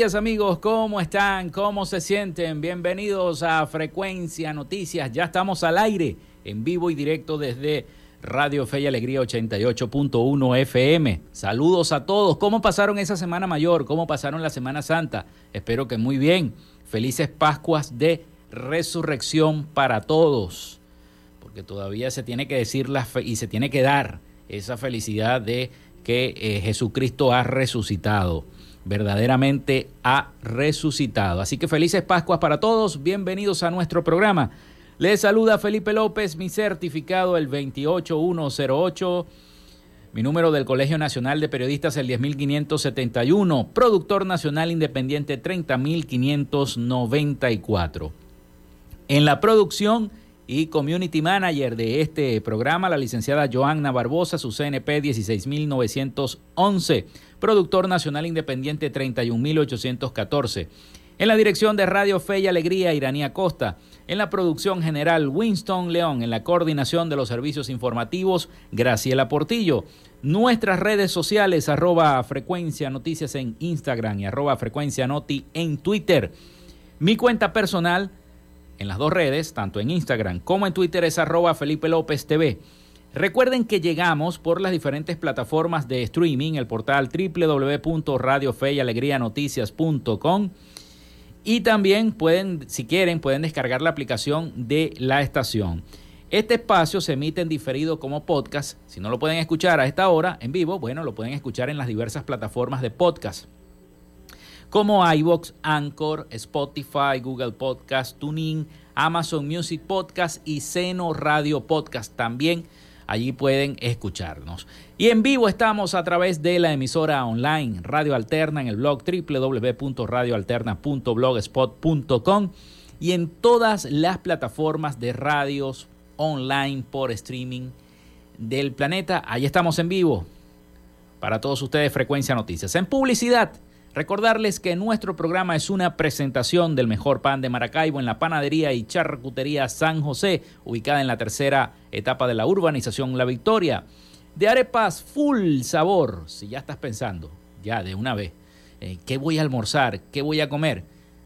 Amigos, ¿cómo están? ¿Cómo se sienten? Bienvenidos a Frecuencia Noticias. Ya estamos al aire, en vivo y directo desde Radio Fe y Alegría 88.1 FM. Saludos a todos. ¿Cómo pasaron esa Semana Mayor? ¿Cómo pasaron la Semana Santa? Espero que muy bien. Felices Pascuas de Resurrección para todos. Porque todavía se tiene que decir la fe y se tiene que dar esa felicidad de que eh, Jesucristo ha resucitado verdaderamente ha resucitado. Así que felices Pascuas para todos, bienvenidos a nuestro programa. Les saluda Felipe López, mi certificado el 28108, mi número del Colegio Nacional de Periodistas el 10571, productor nacional independiente 30594. En la producción y community manager de este programa, la licenciada Joanna Barbosa, su CNP 16911 productor nacional independiente 31814. En la dirección de Radio Fe y Alegría, Iranía Costa. En la producción general, Winston León. En la coordinación de los servicios informativos, Graciela Portillo. Nuestras redes sociales, arroba frecuencia noticias en Instagram y arroba frecuencia noti en Twitter. Mi cuenta personal en las dos redes, tanto en Instagram como en Twitter, es arroba Felipe López TV. Recuerden que llegamos por las diferentes plataformas de streaming, el portal www.radiofeyalegrianoticias.com y también pueden, si quieren, pueden descargar la aplicación de la estación. Este espacio se emite en diferido como podcast. Si no lo pueden escuchar a esta hora en vivo, bueno, lo pueden escuchar en las diversas plataformas de podcast como iVox, Anchor, Spotify, Google Podcast, TuneIn, Amazon Music Podcast y Seno Radio Podcast. También Allí pueden escucharnos. Y en vivo estamos a través de la emisora online Radio Alterna en el blog www.radioalterna.blogspot.com y en todas las plataformas de radios online por streaming del planeta. Allí estamos en vivo para todos ustedes Frecuencia Noticias. En publicidad Recordarles que nuestro programa es una presentación del mejor pan de Maracaibo en la panadería y charcutería San José, ubicada en la tercera etapa de la urbanización La Victoria. De arepas full sabor, si ya estás pensando, ya de una vez, eh, ¿qué voy a almorzar? ¿Qué voy a comer?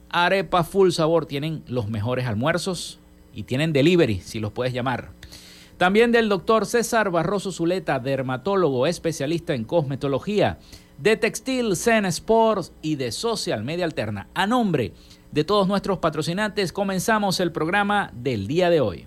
Arepas full sabor tienen los mejores almuerzos y tienen delivery, si los puedes llamar. También del doctor César Barroso Zuleta, dermatólogo especialista en cosmetología de Textil Zen Sports y de Social Media Alterna. A nombre de todos nuestros patrocinantes, comenzamos el programa del día de hoy.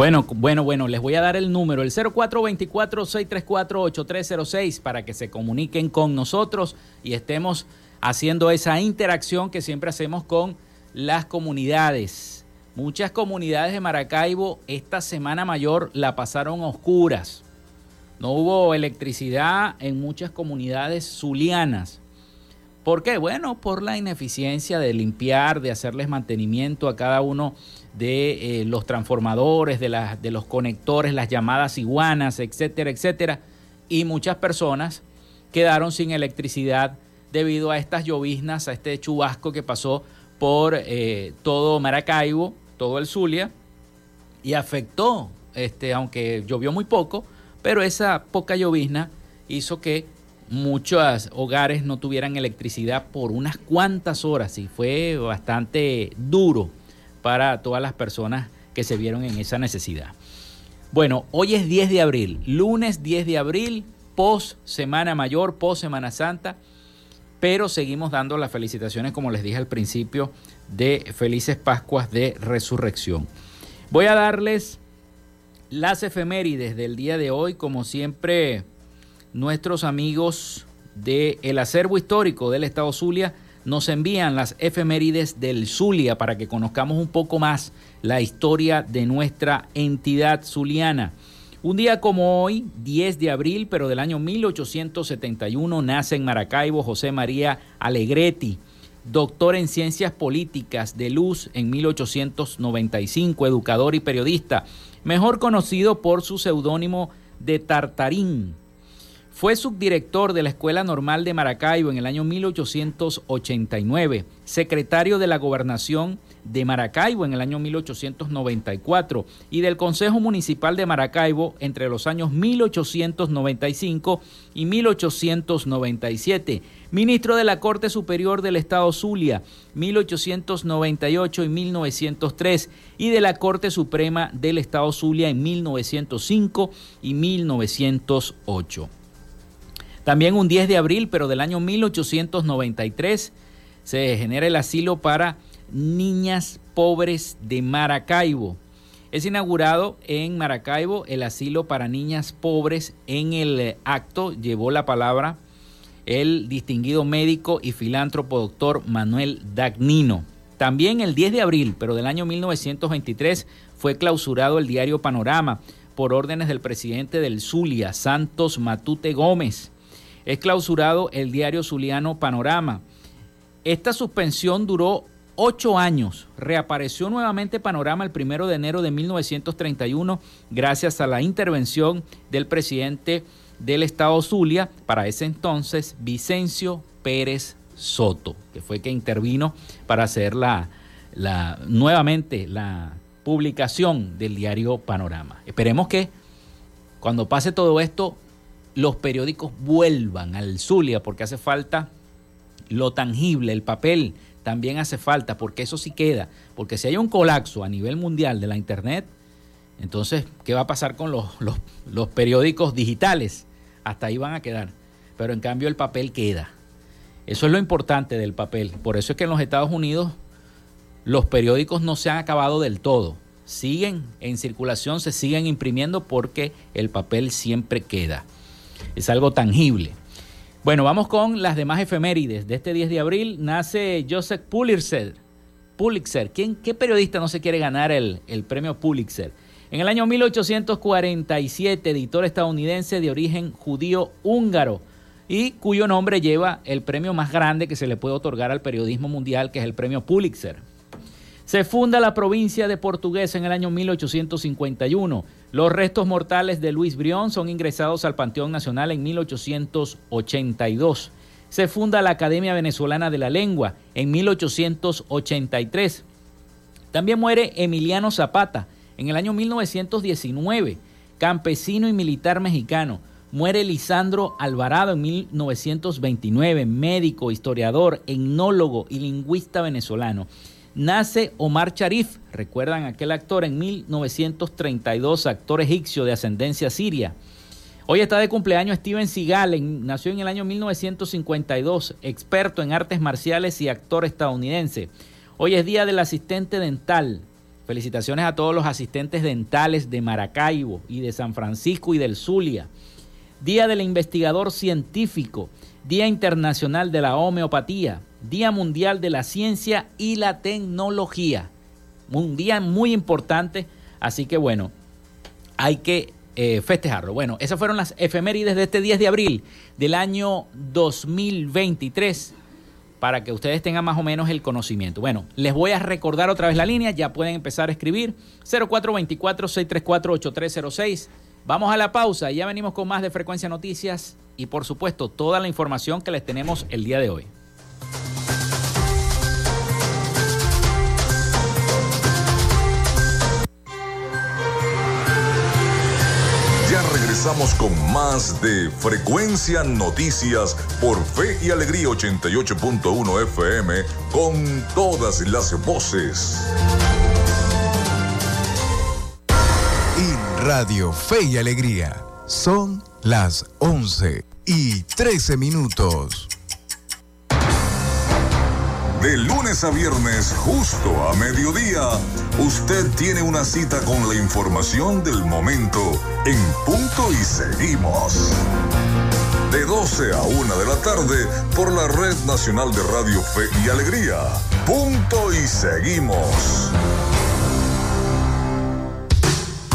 Bueno, bueno, bueno, les voy a dar el número, el 0424-634-8306 para que se comuniquen con nosotros y estemos haciendo esa interacción que siempre hacemos con las comunidades. Muchas comunidades de Maracaibo esta semana mayor la pasaron oscuras. No hubo electricidad en muchas comunidades zulianas. ¿Por qué? Bueno, por la ineficiencia de limpiar, de hacerles mantenimiento a cada uno eh, los transformadores, de, de los conectores, las llamadas iguanas, etcétera, etcétera. Y muchas personas quedaron sin electricidad debido a estas lloviznas, a este chubasco que pasó por eh, todo Maracaibo, todo el Zulia, y afectó, este, aunque llovió muy poco, pero esa poca llovizna hizo que muchos hogares no tuvieran electricidad por unas cuantas horas y fue bastante duro para todas las personas que se vieron en esa necesidad. Bueno, hoy es 10 de abril, lunes 10 de abril, post Semana Mayor, post Semana Santa, pero seguimos dando las felicitaciones, como les dije al principio, de felices Pascuas de Resurrección. Voy a darles las efemérides del día de hoy, como siempre, nuestros amigos del el acervo histórico del Estado Zulia nos envían las efemérides del Zulia para que conozcamos un poco más la historia de nuestra entidad zuliana. Un día como hoy, 10 de abril, pero del año 1871, nace en Maracaibo José María Alegretti, doctor en ciencias políticas de luz en 1895, educador y periodista, mejor conocido por su seudónimo de Tartarín. Fue subdirector de la Escuela Normal de Maracaibo en el año 1889, secretario de la Gobernación de Maracaibo en el año 1894 y del Consejo Municipal de Maracaibo entre los años 1895 y 1897. Ministro de la Corte Superior del Estado Zulia, 1898 y 1903, y de la Corte Suprema del Estado Zulia en 1905 y 1908. También un 10 de abril, pero del año 1893, se genera el asilo para niñas pobres de Maracaibo. Es inaugurado en Maracaibo el asilo para niñas pobres. En el acto llevó la palabra el distinguido médico y filántropo doctor Manuel Dagnino. También el 10 de abril, pero del año 1923, fue clausurado el diario Panorama por órdenes del presidente del Zulia, Santos Matute Gómez. Es clausurado el diario Zuliano Panorama. Esta suspensión duró ocho años. Reapareció nuevamente Panorama el primero de enero de 1931 gracias a la intervención del presidente del estado Zulia, para ese entonces Vicencio Pérez Soto, que fue que intervino para hacer la, la, nuevamente la publicación del diario Panorama. Esperemos que cuando pase todo esto, los periódicos vuelvan al Zulia, porque hace falta lo tangible, el papel también hace falta, porque eso sí queda. Porque si hay un colapso a nivel mundial de la Internet, entonces, ¿qué va a pasar con los, periódicos digitales? Hasta ahí van a quedar. Pero en cambio el papel queda. Eso es lo importante del papel. Por eso es que en los Estados Unidos los periódicos no se han acabado del todo. Siguen en circulación, se siguen imprimiendo porque el papel siempre queda. Es algo tangible. Bueno, vamos con las demás efemérides. De este 10 de abril nace Joseph Pulitzer. Pulitzer. ¿Quién, ¿Qué periodista no se quiere ganar el, el premio Pulitzer? En el año 1847, editor estadounidense de origen judío húngaro y cuyo nombre lleva el premio más grande que se le puede otorgar al periodismo mundial, que es el premio Pulitzer. Se funda la provincia de Portuguesa en el año 1851. Los restos mortales de Luis Brión son ingresados al Panteón Nacional en 1882. Se funda la Academia Venezolana de la Lengua en 1883. También muere Emiliano Zapata en el año 1919, campesino y militar mexicano. Muere Lisandro Alvarado en 1929, médico, historiador, etnólogo y lingüista venezolano. Nace Omar Sharif, recuerdan aquel actor en 1932, actor egipcio de ascendencia siria. Hoy está de cumpleaños Steven Seagal, nació en el año 1952, experto en artes marciales y actor estadounidense. Hoy es día del asistente dental. Felicitaciones a todos los asistentes dentales de Maracaibo y de San Francisco y del Zulia. Día del investigador científico, Día Internacional de la Homeopatía, Día Mundial de la Ciencia y la Tecnología. Un día muy importante, así que bueno, hay que eh, festejarlo. Bueno, esas fueron las efemérides de este 10 de abril del año 2023 para que ustedes tengan más o menos el conocimiento. Bueno, les voy a recordar otra vez la línea, ya pueden empezar a escribir 0424-634-8306. Vamos a la pausa y ya venimos con más de Frecuencia Noticias y por supuesto toda la información que les tenemos el día de hoy. regresamos con más de Frecuencia Noticias por Fe y Alegría 88.1 FM con todas las voces. Radio Fe y Alegría son las 11 y 13 minutos. De lunes a viernes, justo a mediodía, usted tiene una cita con la información del momento en punto y seguimos. De 12 a 1 de la tarde por la Red Nacional de Radio Fe y Alegría. Punto y seguimos.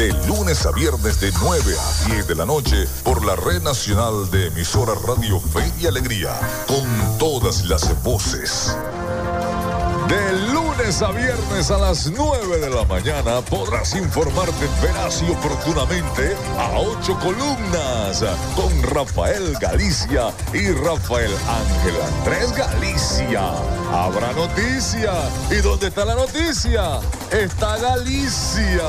De lunes a viernes de 9 a 10 de la noche por la red nacional de emisora Radio Fe y Alegría, con todas las voces. De lunes a viernes a las 9 de la mañana podrás informarte veraz y oportunamente a ocho columnas con Rafael Galicia y Rafael Ángel Andrés Galicia. Habrá noticia. ¿Y dónde está la noticia? Está Galicia.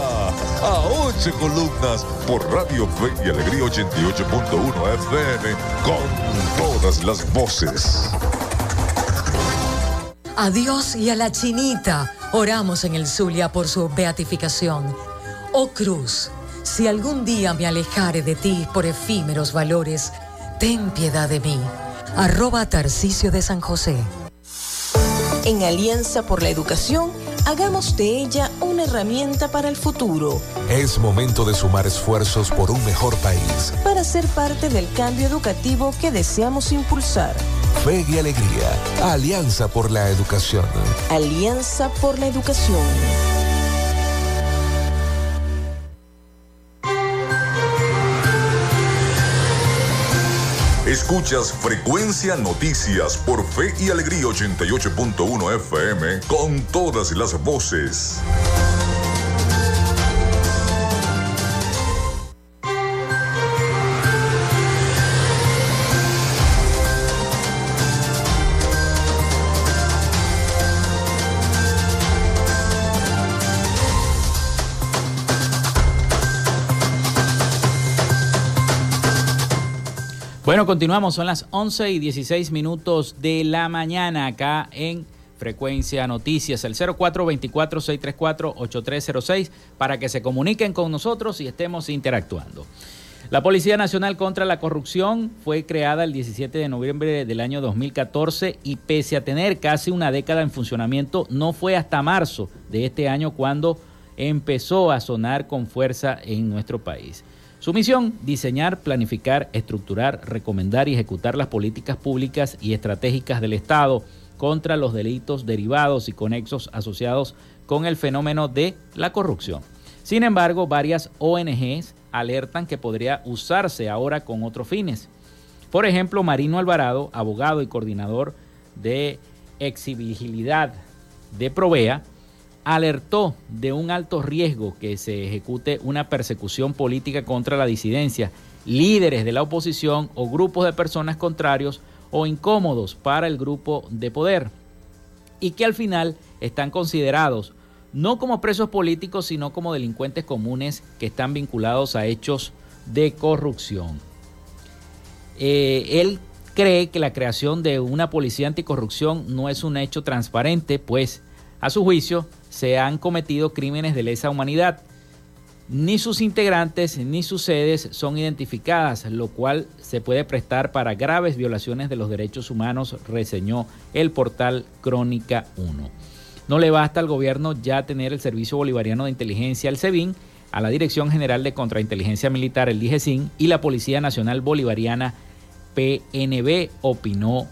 A ocho columnas por Radio Fe y Alegría 88.1 FM con todas las voces. A Dios y a la chinita oramos en el Zulia por su beatificación. Oh Cruz, si algún día me alejare de ti por efímeros valores, ten piedad de mí. Arroba Tarcicio de San José. En Alianza por la Educación, hagamos de ella una herramienta para el futuro. Es momento de sumar esfuerzos por un mejor país. Para ser parte del cambio educativo que deseamos impulsar. Fe y alegría. Alianza por la educación. Alianza por la Educación. Escuchas Frecuencia Noticias por Fe y Alegría 88.1 FM con todas las voces. Bueno, continuamos, son las 11 y 16 minutos de la mañana acá en Frecuencia Noticias, el 0424-634-8306, para que se comuniquen con nosotros y estemos interactuando. La Policía Nacional contra la Corrupción fue creada el 17 de noviembre del año 2014 y pese a tener casi una década en funcionamiento, no fue hasta marzo de este año cuando empezó a sonar con fuerza en nuestro país. Su misión, diseñar, planificar, estructurar, recomendar y ejecutar las políticas públicas y estratégicas del Estado contra los delitos derivados y conexos asociados con el fenómeno de la corrupción. Sin embargo, varias ONGs alertan que podría usarse ahora con otros fines. Por ejemplo, Marino Alvarado, abogado y coordinador de exhibigilidad de Provea, alertó de un alto riesgo que se ejecute una persecución política contra la disidencia, líderes de la oposición o grupos de personas contrarios o incómodos para el grupo de poder, y que al final están considerados no como presos políticos, sino como delincuentes comunes que están vinculados a hechos de corrupción. Eh, él cree que la creación de una policía anticorrupción no es un hecho transparente, pues a su juicio se han cometido crímenes de lesa humanidad. Ni sus integrantes ni sus sedes son identificadas, lo cual se puede prestar para graves violaciones de los derechos humanos, reseñó el portal Crónica 1. No le basta al gobierno ya tener el Servicio Bolivariano de Inteligencia, el SEBIN, a la Dirección General de Contrainteligencia Militar, el DIGESIN, y la Policía Nacional Bolivariana, PNB, opinó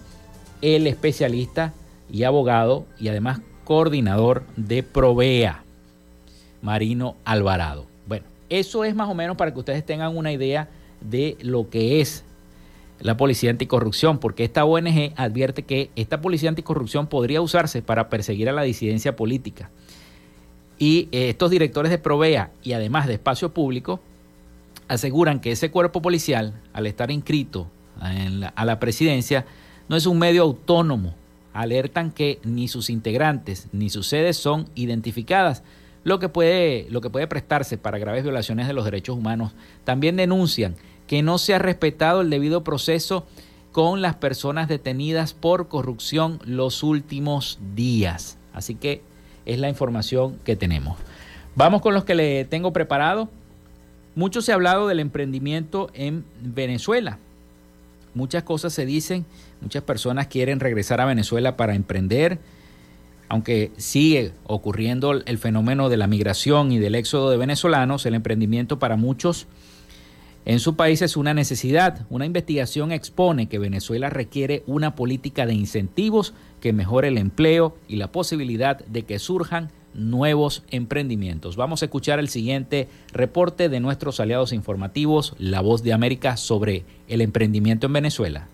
el especialista y abogado y además coordinador de Provea, Marino Alvarado. Bueno, eso es más o menos para que ustedes tengan una idea de lo que es la policía anticorrupción, porque esta ONG advierte que esta policía anticorrupción podría usarse para perseguir a la disidencia política. Y eh, estos directores de Provea y además de Espacio Público aseguran que ese cuerpo policial, al estar inscrito a la presidencia, no es un medio autónomo alertan que ni sus integrantes ni sus sedes son identificadas, lo que puede, lo que puede prestarse para graves violaciones de los derechos humanos. También denuncian que no se ha respetado el debido proceso con las personas detenidas por corrupción los últimos días. Así que es la información que tenemos. Vamos con los que le tengo preparado. Mucho se ha hablado del emprendimiento en Venezuela. Muchas cosas se dicen, muchas personas quieren regresar a Venezuela para emprender, aunque sigue ocurriendo el fenómeno de la migración y del éxodo de venezolanos, el emprendimiento para muchos en su país es una necesidad. Una investigación expone que Venezuela requiere una política de incentivos que mejore el empleo y la posibilidad de que surjan nuevos emprendimientos. Vamos a escuchar el siguiente reporte de nuestros aliados informativos, La Voz de América, sobre el emprendimiento en Venezuela.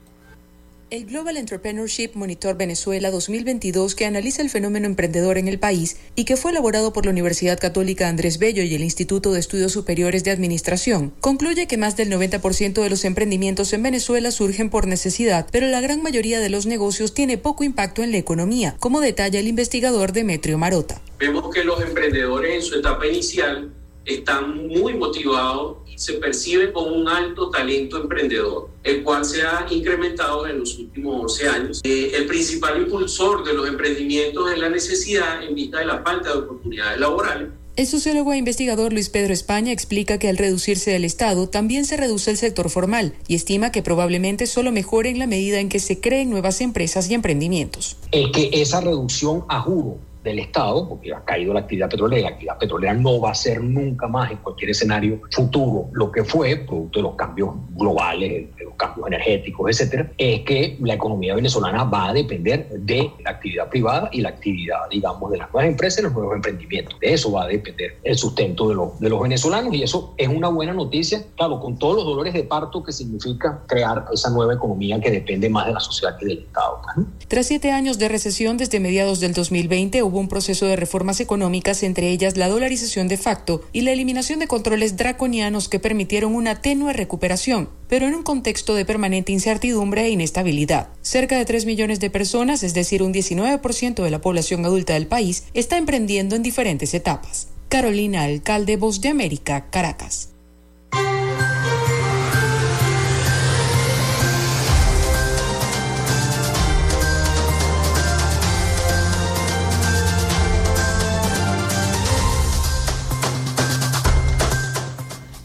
El Global Entrepreneurship Monitor Venezuela 2022, que analiza el fenómeno emprendedor en el país y que fue elaborado por la Universidad Católica Andrés Bello y el Instituto de Estudios Superiores de Administración, concluye que más del 90% de los emprendimientos en Venezuela surgen por necesidad, pero la gran mayoría de los negocios tiene poco impacto en la economía, como detalla el investigador Demetrio Marota. Vemos que los emprendedores en su etapa inicial están muy motivados y se perciben como un alto talento emprendedor, el cual se ha incrementado en los últimos 11 años. Eh, el principal impulsor de los emprendimientos es la necesidad en vista de la falta de oportunidades laborales. El sociólogo e investigador Luis Pedro España explica que al reducirse el Estado también se reduce el sector formal y estima que probablemente solo mejore en la medida en que se creen nuevas empresas y emprendimientos. Es que esa reducción a juro del Estado, porque ha caído la actividad petrolera, la actividad petrolera no va a ser nunca más en cualquier escenario futuro lo que fue, producto de los cambios globales, de los cambios energéticos, etcétera, es que la economía venezolana va a depender de la actividad privada y la actividad, digamos, de las nuevas empresas y los nuevos emprendimientos. De eso va a depender el sustento de los, de los venezolanos y eso es una buena noticia, claro, con todos los dolores de parto que significa crear esa nueva economía que depende más de la sociedad que del Estado. Tras siete años de recesión desde mediados del 2020, hubo un proceso de reformas económicas, entre ellas la dolarización de facto y la eliminación de controles draconianos que permitieron una tenue recuperación, pero en un contexto de permanente incertidumbre e inestabilidad. Cerca de 3 millones de personas, es decir, un 19% de la población adulta del país, está emprendiendo en diferentes etapas. Carolina Alcalde, Voz de América, Caracas.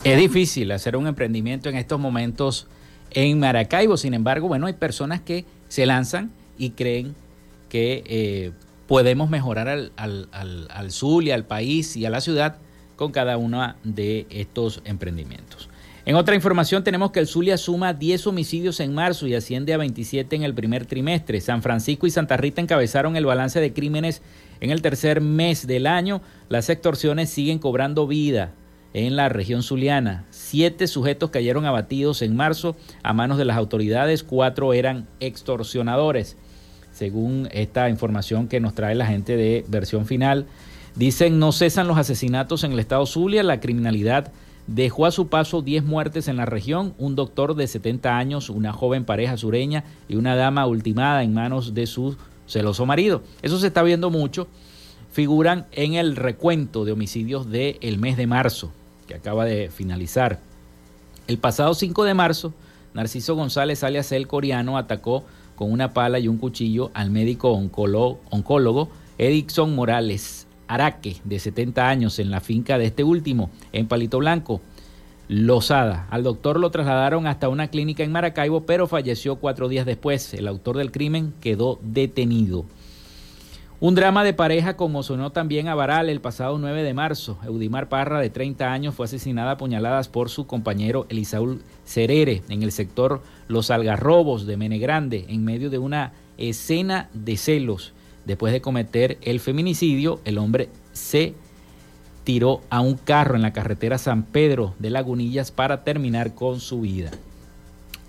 Es difícil hacer un emprendimiento en estos momentos en Maracaibo. Sin embargo, bueno, hay personas que se lanzan y creen que eh, podemos mejorar al, al, al, Zulia, al país y a la ciudad con cada uno de estos emprendimientos. En otra información tenemos que el Zulia suma 10 homicidios en marzo y asciende a 27 en el primer trimestre. San Francisco y Santa Rita encabezaron el balance de crímenes en el tercer mes del año. Las extorsiones siguen cobrando vida en la región zuliana. Siete sujetos cayeron abatidos en marzo a manos de las autoridades, cuatro eran extorsionadores. Según esta información que nos trae la gente de versión final, dicen no cesan los asesinatos en el estado Zulia, la criminalidad dejó a su paso 10 muertes en la región, un doctor de 70 años, una joven pareja sureña y una dama ultimada en manos de su celoso marido. Eso se está viendo mucho. Figuran en el recuento de homicidios del mes de marzo que acaba de finalizar. El pasado 5 de marzo, Narciso González, alias el coreano, atacó con una pala y un cuchillo al médico oncólogo, Edixon Morales Araque, de 70 años, en la finca de este último, en Palito Blanco, Lozada. Al doctor lo trasladaron hasta una clínica en Maracaibo, pero falleció cuatro días después. El autor del crimen quedó detenido. Un drama de pareja conmocionó también a Baral el pasado 9 de marzo. Eudimar Parra, de 30 años, fue asesinada a puñaladas por su compañero Elisaúl Cerere en el sector Los Algarrobos de Menegrande, en medio de una escena de celos. Después de cometer el feminicidio, el hombre se tiró a un carro en la carretera San Pedro de Lagunillas para terminar con su vida.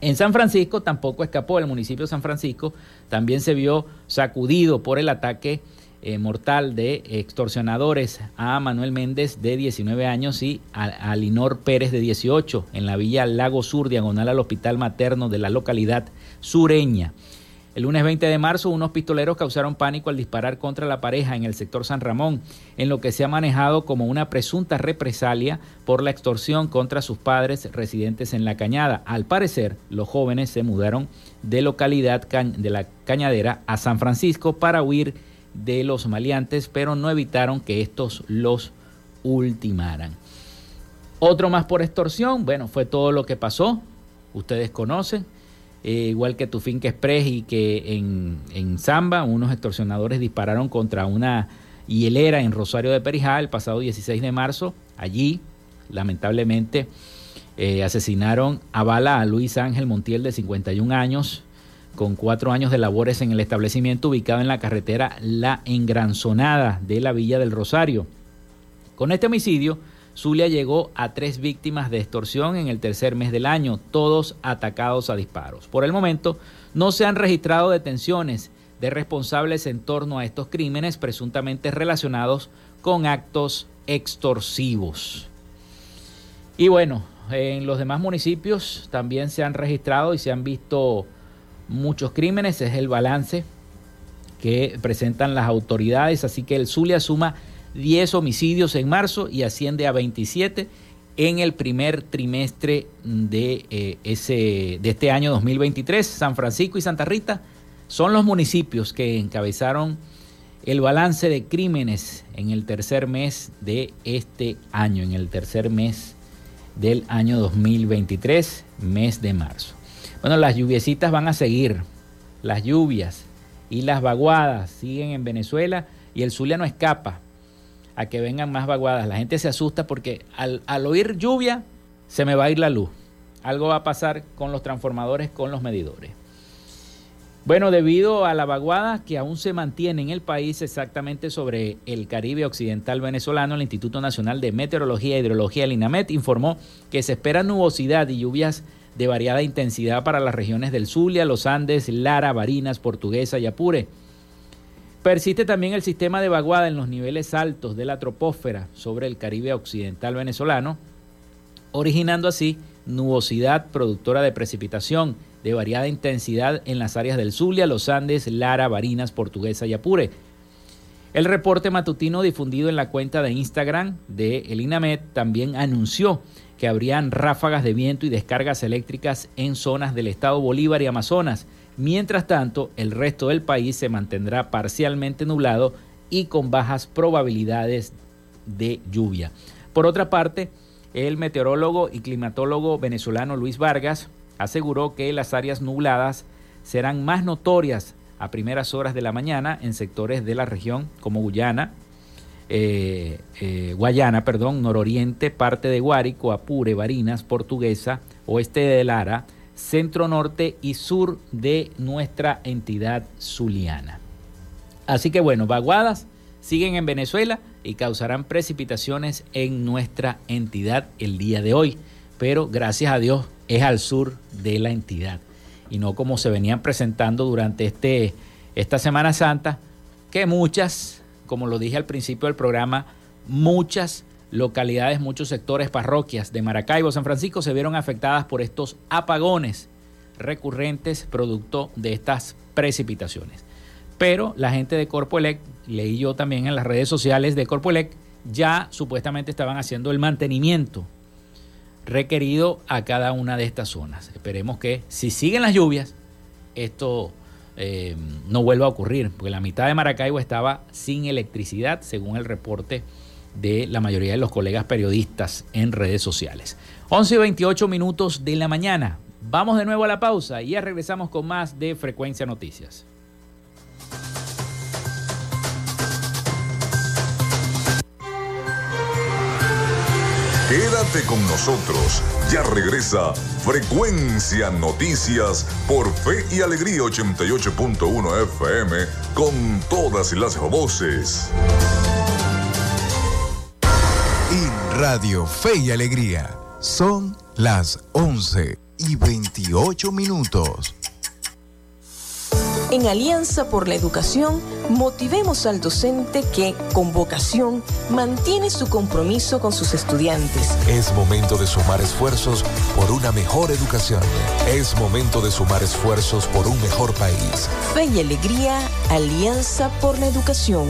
En San Francisco tampoco escapó, el municipio de San Francisco también se vio sacudido por el ataque eh, mortal de extorsionadores a Manuel Méndez de 19 años y a, a Linor Pérez de 18 en la villa Lago Sur, diagonal al hospital materno de la localidad sureña. El lunes 20 de marzo, unos pistoleros causaron pánico al disparar contra la pareja en el sector San Ramón, en lo que se ha manejado como una presunta represalia por la extorsión contra sus padres residentes en la cañada. Al parecer, los jóvenes se mudaron de localidad de la cañadera a San Francisco para huir de los maleantes, pero no evitaron que estos los ultimaran. Otro más por extorsión, bueno, fue todo lo que pasó, ustedes conocen. Eh, igual que Tufinque Express y que en, en Zamba, unos extorsionadores dispararon contra una hielera en Rosario de Perijá el pasado 16 de marzo. Allí, lamentablemente, eh, asesinaron a bala a Luis Ángel Montiel de 51 años, con cuatro años de labores en el establecimiento ubicado en la carretera La Engranzonada de la Villa del Rosario. Con este homicidio, Zulia llegó a tres víctimas de extorsión en el tercer mes del año, todos atacados a disparos. Por el momento, no se han registrado detenciones de responsables en torno a estos crímenes presuntamente relacionados con actos extorsivos. Y bueno, en los demás municipios también se han registrado y se han visto muchos crímenes, es el balance que presentan las autoridades, así que el Zulia suma 10 homicidios en marzo y asciende a 27 en el primer trimestre de, eh, ese, de este año 2023. San Francisco y Santa Rita son los municipios que encabezaron el balance de crímenes en el tercer mes de este año, en el tercer mes del año 2023, mes de marzo. Bueno, las lluviecitas van a seguir, las lluvias y las vaguadas siguen en Venezuela y el Zulia no escapa a que vengan más vaguadas. La gente se asusta porque al, al oír lluvia se me va a ir la luz. Algo va a pasar con los transformadores, con los medidores. Bueno, debido a la vaguada que aún se mantiene en el país exactamente sobre el Caribe Occidental venezolano, el Instituto Nacional de Meteorología e Hidrología, el INAMET, informó que se espera nubosidad y lluvias de variada intensidad para las regiones del Zulia, los Andes, Lara, Barinas, Portuguesa y Apure. Persiste también el sistema de vaguada en los niveles altos de la troposfera sobre el Caribe occidental venezolano, originando así nubosidad productora de precipitación de variada intensidad en las áreas del Zulia, los Andes, Lara, Barinas, Portuguesa y Apure. El reporte matutino difundido en la cuenta de Instagram de el INAMED también anunció que habrían ráfagas de viento y descargas eléctricas en zonas del estado Bolívar y Amazonas, Mientras tanto, el resto del país se mantendrá parcialmente nublado y con bajas probabilidades de lluvia. Por otra parte, el meteorólogo y climatólogo venezolano Luis Vargas aseguró que las áreas nubladas serán más notorias a primeras horas de la mañana en sectores de la región como Guyana, eh, eh, Guayana, perdón, nororiente, parte de Guárico, Apure, Barinas, Portuguesa, oeste de Lara, centro norte y sur de nuestra entidad zuliana. Así que bueno, vaguadas siguen en Venezuela y causarán precipitaciones en nuestra entidad el día de hoy, pero gracias a Dios es al sur de la entidad y no como se venían presentando durante este, esta Semana Santa, que muchas, como lo dije al principio del programa, muchas localidades, muchos sectores, parroquias de Maracaibo, San Francisco se vieron afectadas por estos apagones recurrentes producto de estas precipitaciones. Pero la gente de Corpoelec, leí yo también en las redes sociales de Corpoelec, ya supuestamente estaban haciendo el mantenimiento requerido a cada una de estas zonas. Esperemos que si siguen las lluvias, esto eh, no vuelva a ocurrir, porque la mitad de Maracaibo estaba sin electricidad, según el reporte de la mayoría de los colegas periodistas en redes sociales. 11 y 28 minutos de la mañana. Vamos de nuevo a la pausa y ya regresamos con más de Frecuencia Noticias. Quédate con nosotros. Ya regresa Frecuencia Noticias por Fe y Alegría 88.1 FM con todas las voces. Radio Fe y Alegría. Son las 11 y 28 minutos. En Alianza por la Educación, motivemos al docente que, con vocación, mantiene su compromiso con sus estudiantes. Es momento de sumar esfuerzos por una mejor educación. Es momento de sumar esfuerzos por un mejor país. Fe y Alegría, Alianza por la Educación.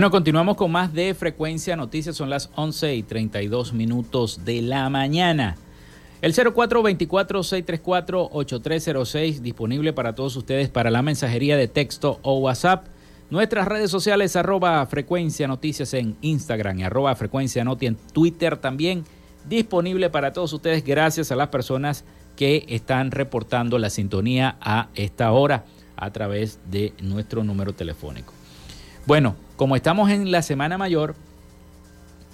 Bueno, continuamos con más de Frecuencia Noticias. Son las 11 y 32 minutos de la mañana. El 0424-634-8306 disponible para todos ustedes para la mensajería de texto o WhatsApp. Nuestras redes sociales arroba Frecuencia Noticias en Instagram y arroba Frecuencia Noti en Twitter también disponible para todos ustedes gracias a las personas que están reportando la sintonía a esta hora a través de nuestro número telefónico. Bueno, como estamos en la Semana Mayor,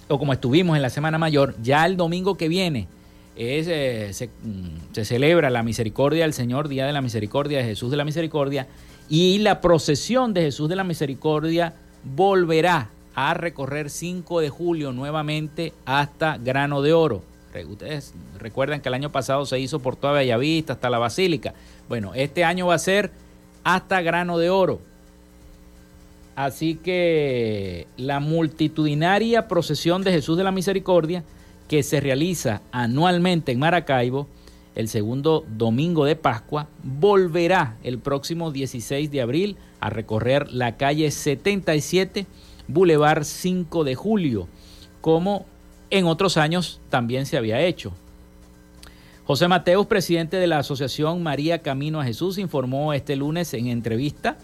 o como estuvimos en la Semana Mayor, ya el domingo que viene eh, mm, se, celebra la misericordia del Señor, Día de la Misericordia de Jesús de la Misericordia, y la procesión de Jesús de la Misericordia volverá a recorrer 5 de julio nuevamente hasta Grano de Oro. Ustedes recuerdan que el año pasado se hizo por toda Bellavista hasta la Basílica. Bueno, este año va a ser hasta Grano de Oro. Así que la multitudinaria procesión de Jesús de la Misericordia que se realiza anualmente en Maracaibo, el segundo domingo de Pascua, volverá el próximo 16 de abril a recorrer la calle 77, Boulevard 5 de Julio, como en otros años también se había hecho. José Mateus, presidente de la Asociación María Camino a Jesús, informó este lunes en entrevista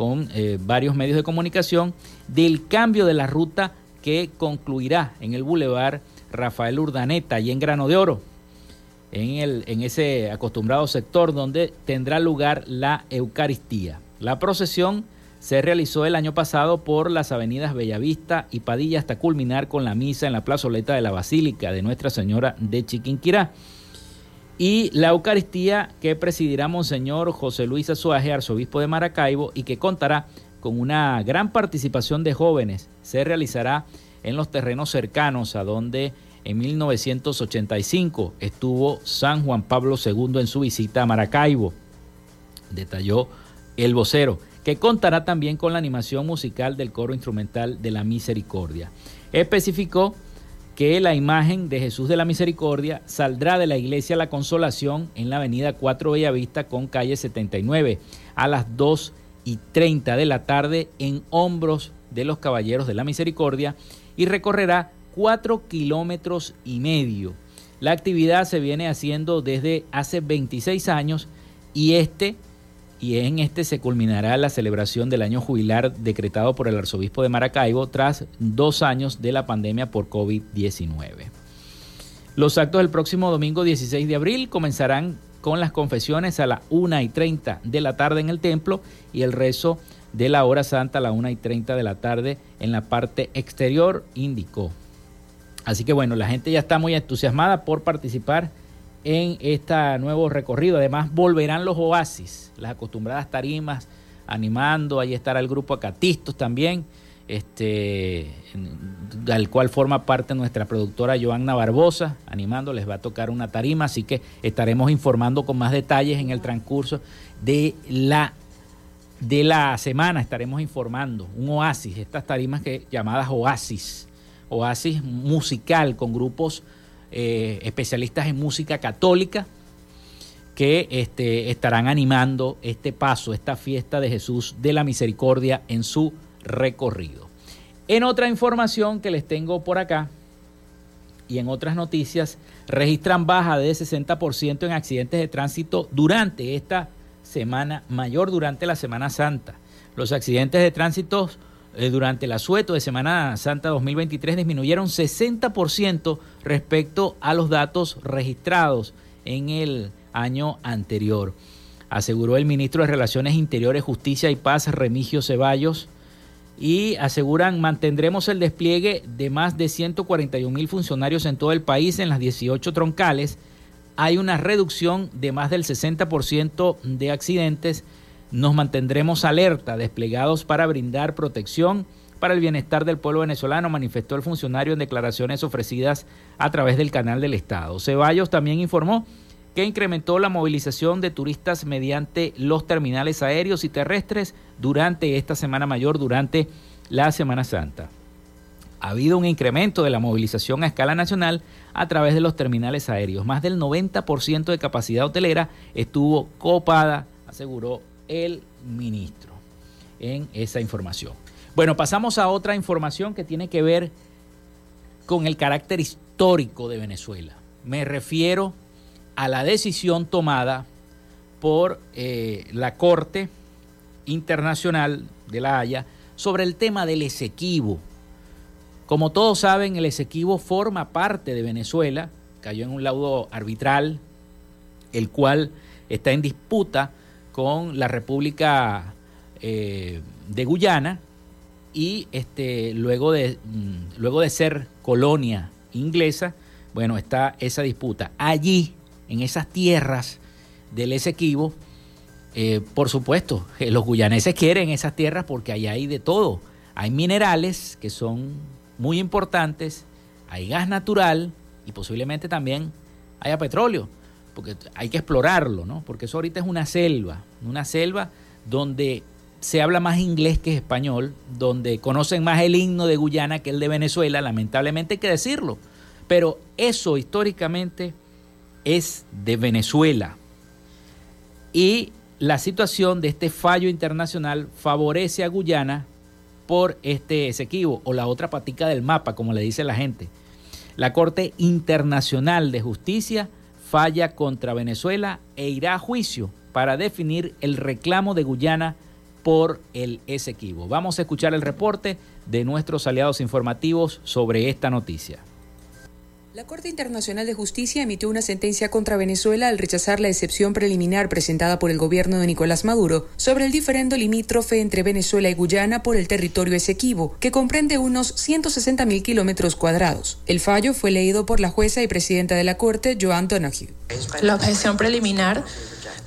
con eh, varios medios de comunicación del cambio de la ruta que concluirá en el Boulevard Rafael Urdaneta y en Grano de Oro, en, el, en ese acostumbrado sector donde tendrá lugar la Eucaristía. La procesión se realizó el año pasado por las avenidas Bellavista y Padilla hasta culminar con la misa en la plazoleta de la Basílica de Nuestra Señora de Chiquinquirá. Y la Eucaristía que presidirá Monseñor José Luis Azuaje, arzobispo de Maracaibo, y que contará con una gran participación de jóvenes, se realizará en los terrenos cercanos a donde en 1985 estuvo San Juan Pablo II en su visita a Maracaibo, detalló el vocero que contará también con la animación musical del coro instrumental de la Misericordia. Especificó que la imagen de Jesús de la Misericordia saldrá de la iglesia La Consolación en la avenida 4 Bellavista con calle 79 a las 2 y 30 de la tarde en hombros de los Caballeros de la Misericordia y recorrerá 4 kilómetros y medio. La actividad se viene haciendo desde hace 26 años y este y en este se culminará la celebración del año jubilar decretado por el arzobispo de Maracaibo tras dos años de la pandemia por COVID-19. Los actos del próximo domingo 16 de abril comenzarán con las confesiones a las 1 y 30 de la tarde en el templo y el rezo de la hora santa a las 1 y 30 de la tarde en la parte exterior, indicó. Así que bueno, la gente ya está muy entusiasmada por participar en este nuevo recorrido. Además, volverán los oasis, las acostumbradas tarimas, animando. Ahí estará el grupo Acatistos también, este, del cual forma parte nuestra productora Joanna Barbosa, animando. Les va a tocar una tarima, así que estaremos informando con más detalles en el transcurso de la de la semana estaremos informando un oasis, estas tarimas que llamadas oasis, oasis musical con grupos eh, especialistas en música católica que este, estarán animando este paso, esta fiesta de Jesús de la Misericordia en su recorrido. En otra información que les tengo por acá y en otras noticias, registran baja de 60% en accidentes de tránsito durante esta semana mayor, durante la Semana Santa. Los accidentes de tránsito durante el asueto de Semana Santa 2023 disminuyeron 60% respecto a los datos registrados en el año anterior, aseguró el ministro de Relaciones Interiores, Justicia y Paz, Remigio Ceballos, y aseguran mantendremos el despliegue de más de 141 mil funcionarios en todo el país en las 18 troncales. Hay una reducción de más del 60% de accidentes nos mantendremos alerta, desplegados para brindar protección para el bienestar del pueblo venezolano, manifestó el funcionario en declaraciones ofrecidas a través del canal del Estado. Ceballos también informó que incrementó la movilización de turistas mediante los terminales aéreos y terrestres durante esta Semana Mayor, durante la Semana Santa. Ha habido un incremento de la movilización a escala nacional a través de los terminales aéreos. Más del 90% de capacidad hotelera estuvo copada, aseguró el ministro en esa información. Bueno, pasamos a otra información que tiene que ver con el carácter histórico de Venezuela. Me refiero a la decisión tomada por eh, la Corte Internacional de la Haya sobre el tema del Esequibo. Como todos saben, el Esequibo forma parte de Venezuela, cayó en un laudo arbitral, el cual está en disputa con la República eh, de Guyana y este, luego, de, mm, luego de ser colonia inglesa, bueno, está esa disputa. Allí, en esas tierras del Esequibo, eh, por supuesto, los guyaneses quieren esas tierras porque ahí hay de todo. Hay minerales que son muy importantes, hay gas natural y posiblemente también haya petróleo porque hay que explorarlo, ¿no? Porque eso ahorita es una selva, una selva donde se habla más inglés que español, donde conocen más el himno de Guyana que el de Venezuela, lamentablemente hay que decirlo, pero eso históricamente es de Venezuela. Y la situación de este fallo internacional favorece a Guyana por este Esequibo o la otra patica del mapa, como le dice la gente. La Corte Internacional de Justicia falla contra Venezuela e irá a juicio para definir el reclamo de Guyana por el Esequibo. Vamos a escuchar el reporte de nuestros aliados informativos sobre esta noticia. La Corte Internacional de Justicia emitió una sentencia contra Venezuela al rechazar la excepción preliminar presentada por el gobierno de Nicolás Maduro sobre el diferendo limítrofe entre Venezuela y Guyana por el territorio Esequibo, que comprende unos 160.000 kilómetros cuadrados. El fallo fue leído por la jueza y presidenta de la Corte, Joan Donahue. La objeción preliminar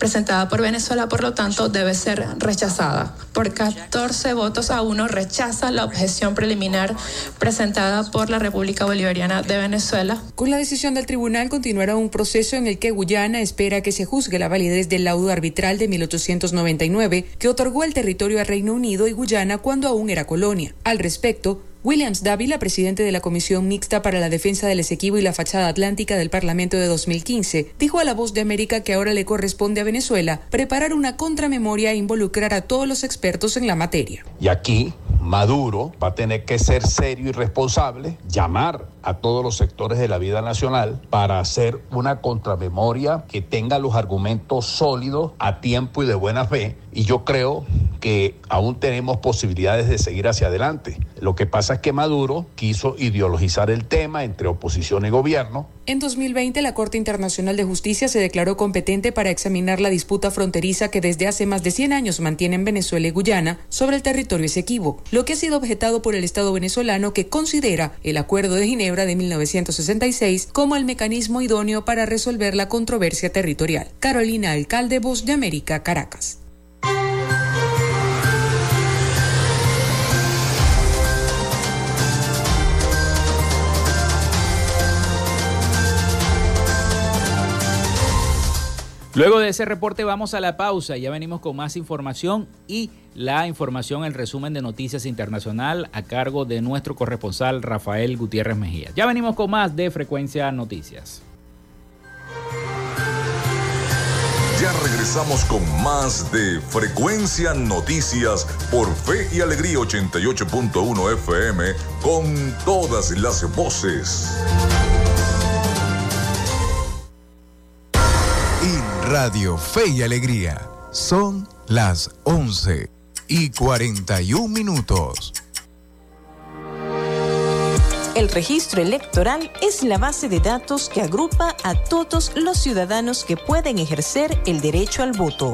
presentada por Venezuela, por lo tanto, debe ser rechazada. Por 14 votos a uno rechaza la objeción preliminar presentada por la República Bolivariana de Venezuela. Con la decisión del tribunal continuará un proceso en el que Guyana espera que se juzgue la validez del laudo arbitral de 1899 que otorgó el territorio a Reino Unido y Guyana cuando aún era colonia. Al respecto, Williams Dávila, presidente de la Comisión Mixta para la Defensa del Esequibo y la Fachada Atlántica del Parlamento de 2015, dijo a La Voz de América que ahora le corresponde a Venezuela preparar una contramemoria e involucrar a todos los expertos en la materia. Y aquí Maduro va a tener que ser serio y responsable, llamar a todos los sectores de la vida nacional para hacer una contramemoria que tenga los argumentos sólidos a tiempo y de buena fe. Y yo creo que aún tenemos posibilidades de seguir hacia adelante. Lo que pasa que Maduro quiso ideologizar el tema entre oposición y gobierno. En 2020, la Corte Internacional de Justicia se declaró competente para examinar la disputa fronteriza que desde hace más de 100 años mantienen Venezuela y Guyana sobre el territorio Esequibo, lo que ha sido objetado por el Estado venezolano que considera el Acuerdo de Ginebra de 1966 como el mecanismo idóneo para resolver la controversia territorial. Carolina Alcalde, Voz de América, Caracas. Luego de ese reporte vamos a la pausa, ya venimos con más información y la información, el resumen de noticias internacional a cargo de nuestro corresponsal Rafael Gutiérrez Mejía. Ya venimos con más de Frecuencia Noticias. Ya regresamos con más de Frecuencia Noticias por Fe y Alegría 88.1 FM con todas las voces. Radio Fe y Alegría. Son las 11 y 41 minutos. El registro electoral es la base de datos que agrupa a todos los ciudadanos que pueden ejercer el derecho al voto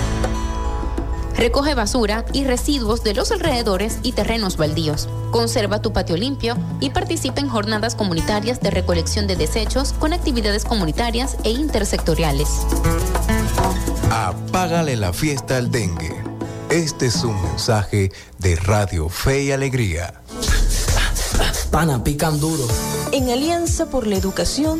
Recoge basura y residuos de los alrededores y terrenos baldíos. Conserva tu patio limpio y participa en jornadas comunitarias de recolección de desechos con actividades comunitarias e intersectoriales. Apágale la fiesta al dengue. Este es un mensaje de Radio Fe y Alegría. Pana, pican duro. En Alianza por la Educación,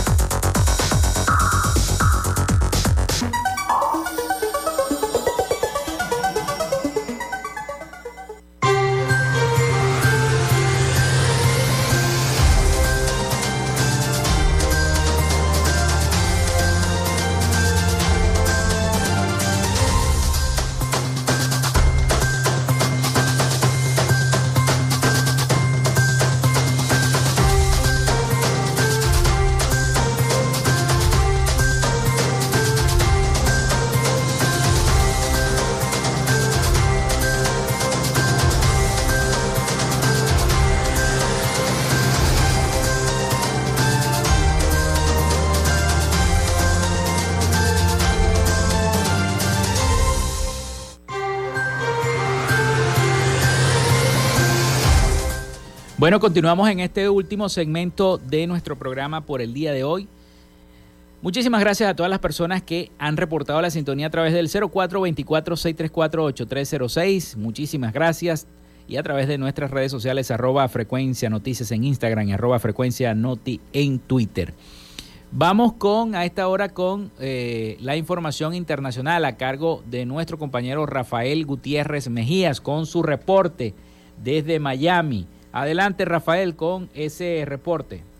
Bueno, continuamos en este último segmento de nuestro programa por el día de hoy. Muchísimas gracias a todas las personas que han reportado la sintonía a través del 0424-634-8306. Muchísimas gracias. Y a través de nuestras redes sociales, arroba frecuencia noticias en Instagram y arroba frecuencia noti en Twitter. Vamos con a esta hora con eh, la información internacional a cargo de nuestro compañero Rafael Gutiérrez Mejías con su reporte desde Miami. Adelante, Rafael, con ese reporte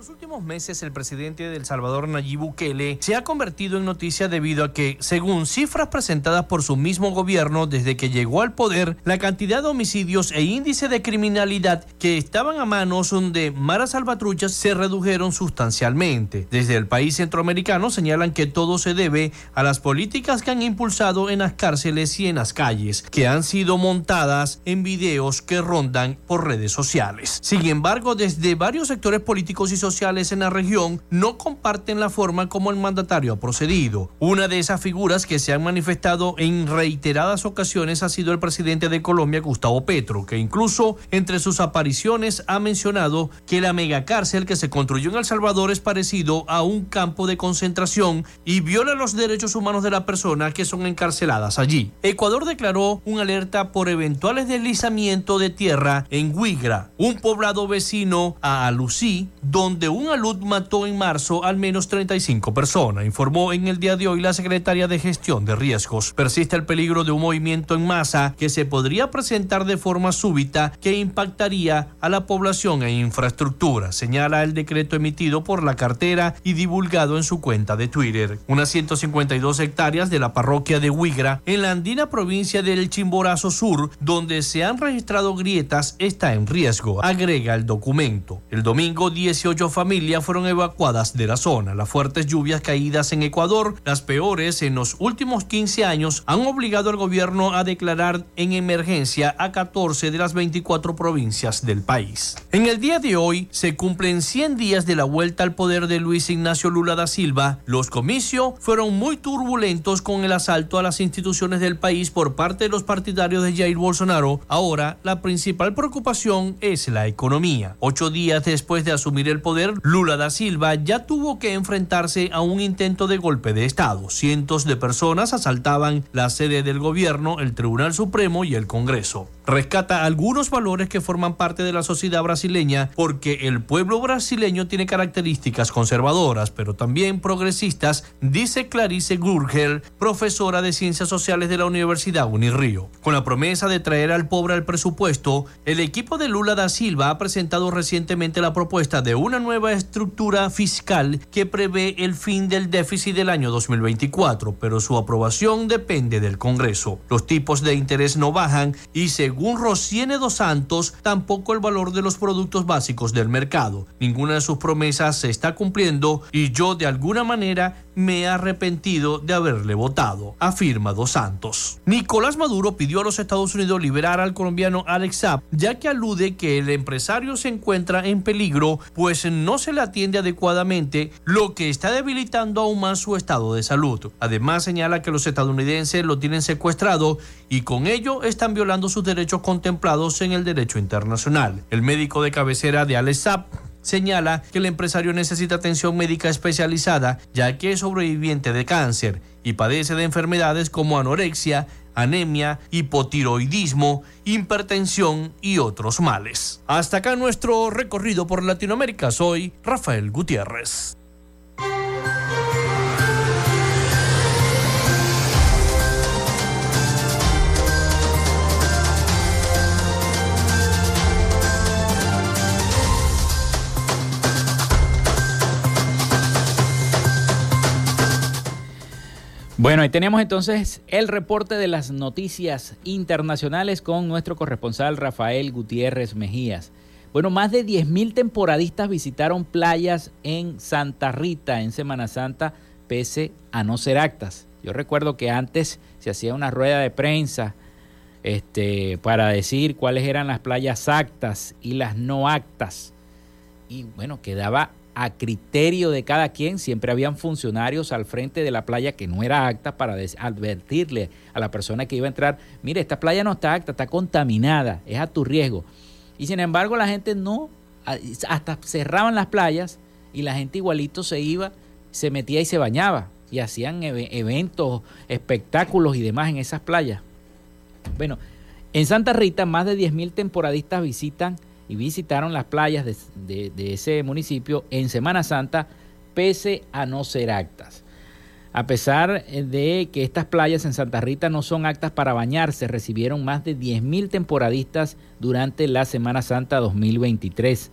los últimos meses el presidente de El Salvador, Nayib Bukele, se ha convertido en noticia debido a que, según cifras presentadas por su mismo gobierno desde que llegó al poder, la cantidad de homicidios e índice de criminalidad que estaban a manos de maras salvatruchas se redujeron sustancialmente. Desde el país centroamericano señalan que todo se debe a las políticas que han impulsado en las cárceles y en las calles, que han sido montadas en videos que rondan por redes sociales. Sin embargo, desde varios sectores políticos y sociales, sociales en la región no comparten la forma como el mandatario ha procedido. Una de esas figuras que se han manifestado en reiteradas ocasiones ha sido el presidente de Colombia, Gustavo Petro, que incluso entre sus apariciones ha mencionado que la megacárcel que se construyó en El Salvador es parecido a un campo de concentración y viola los derechos humanos de las personas que son encarceladas allí. Ecuador declaró un alerta por eventuales deslizamientos de tierra en Huigra, un poblado vecino a Alucí, donde de un alud mató en marzo al menos 35 personas, informó en el día de hoy la secretaria de Gestión de Riesgos. Persiste el peligro de un movimiento en masa que se podría presentar de forma súbita que impactaría a la población e infraestructura, señala el decreto emitido por la cartera y divulgado en su cuenta de Twitter. Unas 152 hectáreas de la parroquia de Huigra, en la andina provincia del Chimborazo Sur, donde se han registrado grietas, está en riesgo, agrega el documento. El domingo 18 familias fueron evacuadas de la zona. Las fuertes lluvias caídas en Ecuador, las peores en los últimos 15 años, han obligado al gobierno a declarar en emergencia a 14 de las 24 provincias del país. En el día de hoy se cumplen 100 días de la vuelta al poder de Luis Ignacio Lula da Silva. Los comicios fueron muy turbulentos con el asalto a las instituciones del país por parte de los partidarios de Jair Bolsonaro. Ahora, la principal preocupación es la economía. Ocho días después de asumir el poder, Lula da Silva ya tuvo que enfrentarse a un intento de golpe de Estado. Cientos de personas asaltaban la sede del gobierno, el Tribunal Supremo y el Congreso. Rescata algunos valores que forman parte de la sociedad brasileña porque el pueblo brasileño tiene características conservadoras, pero también progresistas, dice Clarice Gurgel, profesora de Ciencias Sociales de la Universidad Unirrío. Con la promesa de traer al pobre al presupuesto, el equipo de Lula da Silva ha presentado recientemente la propuesta de una nueva estructura fiscal que prevé el fin del déficit del año 2024, pero su aprobación depende del Congreso. Los tipos de interés no bajan y según según Rociene dos Santos, tampoco el valor de los productos básicos del mercado. Ninguna de sus promesas se está cumpliendo y yo de alguna manera me he arrepentido de haberle votado, afirma Dos Santos. Nicolás Maduro pidió a los Estados Unidos liberar al colombiano Alex Saab, ya que alude que el empresario se encuentra en peligro, pues no se le atiende adecuadamente, lo que está debilitando aún más su estado de salud. Además, señala que los estadounidenses lo tienen secuestrado y con ello están violando sus derechos contemplados en el derecho internacional. El médico de cabecera de Alex Saab señala que el empresario necesita atención médica especializada ya que es sobreviviente de cáncer y padece de enfermedades como anorexia, anemia, hipotiroidismo, hipertensión y otros males. Hasta acá nuestro recorrido por Latinoamérica. Soy Rafael Gutiérrez. Bueno, y tenemos entonces el reporte de las noticias internacionales con nuestro corresponsal Rafael Gutiérrez Mejías. Bueno, más de 10.000 temporadistas visitaron playas en Santa Rita en Semana Santa, pese a no ser actas. Yo recuerdo que antes se hacía una rueda de prensa este, para decir cuáles eran las playas actas y las no actas. Y bueno, quedaba a criterio de cada quien, siempre habían funcionarios al frente de la playa que no era acta para advertirle a la persona que iba a entrar, mire, esta playa no está acta, está contaminada, es a tu riesgo. Y sin embargo la gente no, hasta cerraban las playas y la gente igualito se iba, se metía y se bañaba y hacían eventos, espectáculos y demás en esas playas. Bueno, en Santa Rita más de 10.000 temporadistas visitan y visitaron las playas de, ese municipio en Semana Santa, pese a no ser actas. A pesar de que estas playas en Santa Rita no son actas para bañarse, recibieron más de 10.000 temporadistas durante la Semana Santa 2023.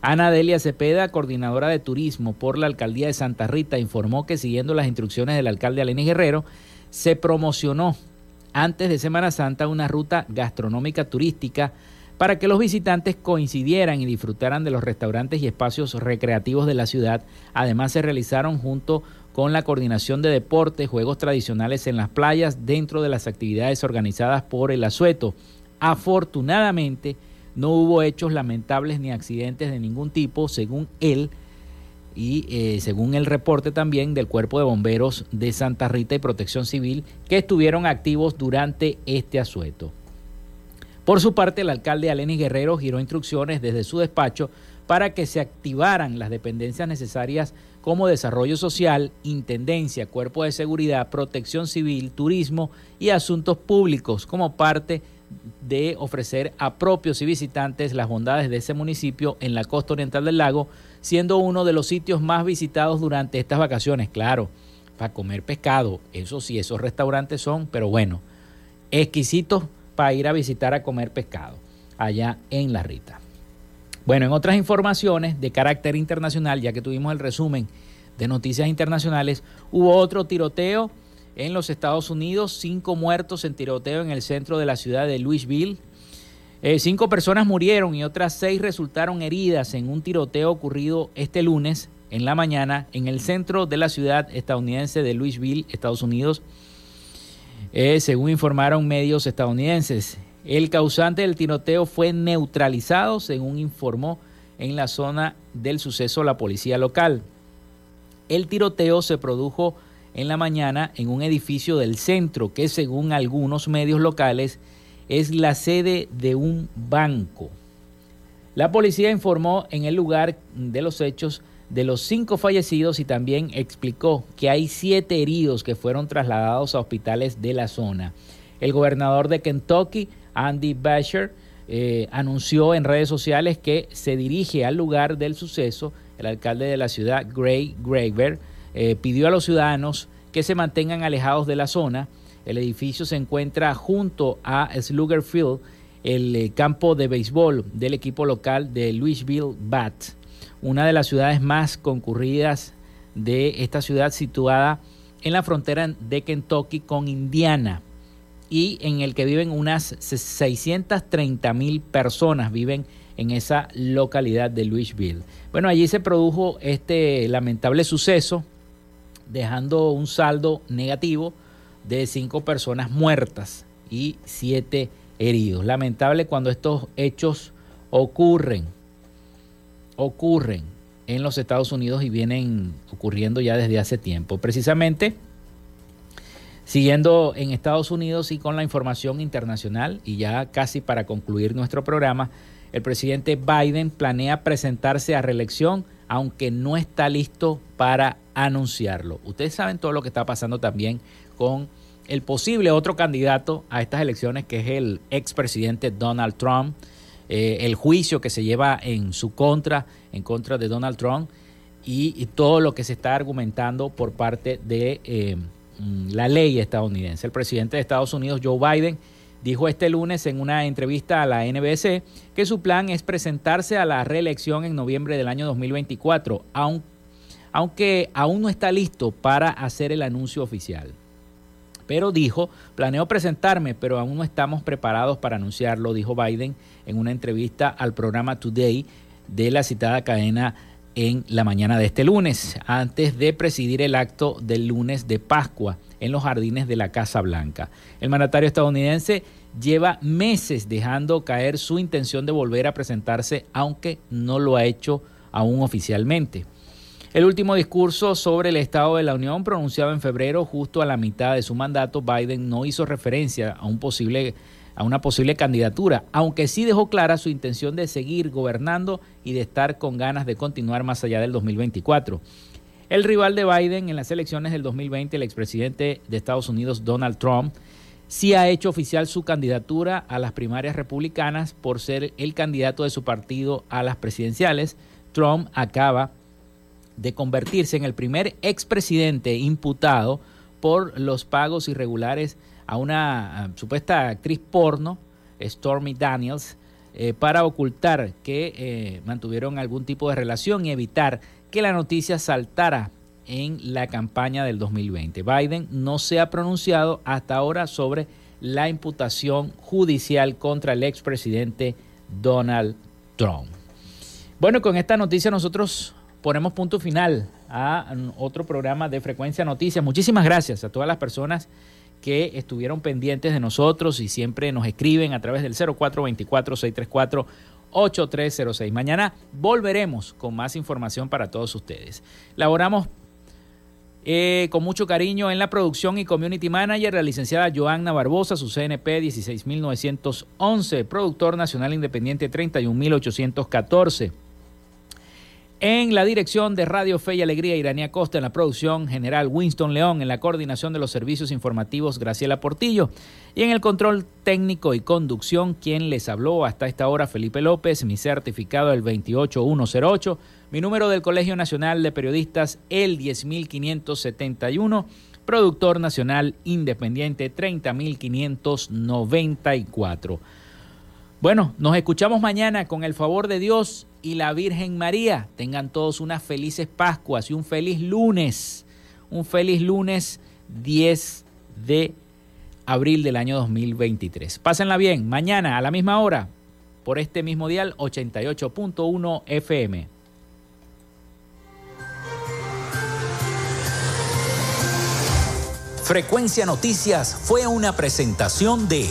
Ana Delia Cepeda, coordinadora de turismo por la alcaldía de Santa Rita, informó que siguiendo las instrucciones del alcalde Alenis Guerrero, se promocionó antes de Semana Santa una ruta gastronómica turística para que los visitantes coincidieran y disfrutaran de los restaurantes y espacios recreativos de la ciudad. Además se realizaron junto con la coordinación de deportes, juegos tradicionales en las playas dentro de las actividades organizadas por el Asueto. Afortunadamente no hubo hechos lamentables ni accidentes de ningún tipo, según él y eh, según el reporte también del Cuerpo de Bomberos de Santa Rita y Protección Civil, que estuvieron activos durante este asueto. Por su parte, el alcalde Alenis Guerrero giró instrucciones desde su despacho para que se activaran las dependencias necesarias como desarrollo social, intendencia, cuerpo de seguridad, protección civil, turismo y asuntos públicos como parte de ofrecer a propios y visitantes las bondades de ese municipio en la costa oriental del lago, siendo uno de los sitios más visitados durante estas vacaciones, claro, para comer pescado, eso sí, esos restaurantes son, pero bueno, exquisitos para ir a visitar a comer pescado allá en La Rita. Bueno, en otras informaciones de carácter internacional, ya que tuvimos el resumen de noticias internacionales, hubo otro tiroteo en los Estados Unidos, cinco muertos en tiroteo en el centro de la ciudad de Louisville. Eh, cinco personas murieron y otras seis resultaron heridas en un tiroteo ocurrido este lunes en la mañana en el centro de la ciudad estadounidense de Louisville, Estados Unidos. Eh, según informaron medios estadounidenses. El causante del tiroteo fue neutralizado, según informó en la zona del suceso la policía local. El tiroteo se produjo en la mañana en un edificio del centro que según algunos medios locales es la sede de un banco. La policía informó en el lugar de los hechos de los cinco fallecidos y también explicó que hay siete heridos que fueron trasladados a hospitales de la zona. El gobernador de Kentucky, Andy Basher, eh, anunció en redes sociales que se dirige al lugar del suceso. El alcalde de la ciudad, Gray Graver, eh, pidió a los ciudadanos que se mantengan alejados de la zona. El edificio se encuentra junto a Slugger Field, el eh, campo de béisbol del equipo local de Louisville Bat una de las ciudades más concurridas de esta ciudad situada en la frontera de Kentucky con Indiana. y en el que viven unas 630 mil personas viven en esa localidad de Louisville. Bueno, allí se produjo este lamentable suceso, dejando un saldo negativo de cinco personas muertas y siete heridos. Lamentable cuando estos hechos ocurren, ocurren en los Estados Unidos y vienen ocurriendo ya desde hace tiempo. Precisamente, siguiendo en Estados Unidos y con la información internacional, y ya casi para concluir nuestro programa, el presidente Biden planea presentarse a reelección, aunque no está listo para anunciarlo. Ustedes saben todo lo que está pasando también con el posible otro candidato a estas elecciones, que es el expresidente Donald Trump, eh, el juicio que se lleva en su contra, en contra de Donald Trump, y, todo lo que se está argumentando por parte de eh, mm, la ley estadounidense. El presidente de Estados Unidos, Joe Biden, dijo este lunes en una entrevista a la NBC que su plan es presentarse a la reelección en noviembre del año 2024, aunque aún no está listo para hacer el anuncio oficial. Pero dijo, planeo presentarme, pero aún no estamos preparados para anunciarlo, dijo Biden en una entrevista al programa Today de la citada cadena en la mañana de este lunes, antes de presidir el acto del lunes de Pascua en los jardines de la Casa Blanca. El mandatario estadounidense lleva meses dejando caer su intención de volver a presentarse, aunque no lo ha hecho aún oficialmente. El último discurso sobre el Estado de la Unión pronunciado en febrero, justo a la mitad de su mandato, Biden no hizo referencia a, un posible, a una posible candidatura, aunque sí dejó clara su intención de seguir gobernando y de estar con ganas de continuar más allá del 2024. El rival de Biden en las elecciones del 2020, el expresidente de Estados Unidos, Donald Trump, sí ha hecho oficial su candidatura a las primarias republicanas por ser el candidato de su partido a las presidenciales. Trump acaba de convertirse en el primer expresidente imputado por los pagos irregulares a una supuesta actriz porno, Stormy Daniels, eh, para ocultar que eh, mantuvieron algún tipo de relación y evitar que la noticia saltara en la campaña del 2020. Biden no se ha pronunciado hasta ahora sobre la imputación judicial contra el expresidente Donald Trump. Bueno, con esta noticia nosotros ponemos punto final a otro programa de Frecuencia Noticias. Muchísimas gracias a todas las personas que estuvieron pendientes de nosotros y siempre nos escriben a través del 0424-634-8306. Mañana volveremos con más información para todos ustedes. Laboramos eh, con mucho cariño en la producción y community manager, la licenciada Joanna Barbosa, su CNP 16911, productor nacional independiente 31814. En la dirección de Radio Fe y Alegría, Iranía Costa, en la producción general Winston León, en la coordinación de los servicios informativos Graciela Portillo y en el control técnico y conducción, quien les habló hasta esta hora Felipe López, mi certificado el 28108, mi número del Colegio Nacional de Periodistas el 10571, productor nacional independiente 30594. Bueno, nos escuchamos mañana con el favor de Dios y la Virgen María. Tengan todos unas felices Pascuas y un feliz lunes. Un feliz lunes 10 de abril del año 2023. Pásenla bien. Mañana a la misma hora por este mismo dial 88.1 FM. Frecuencia Noticias fue una presentación de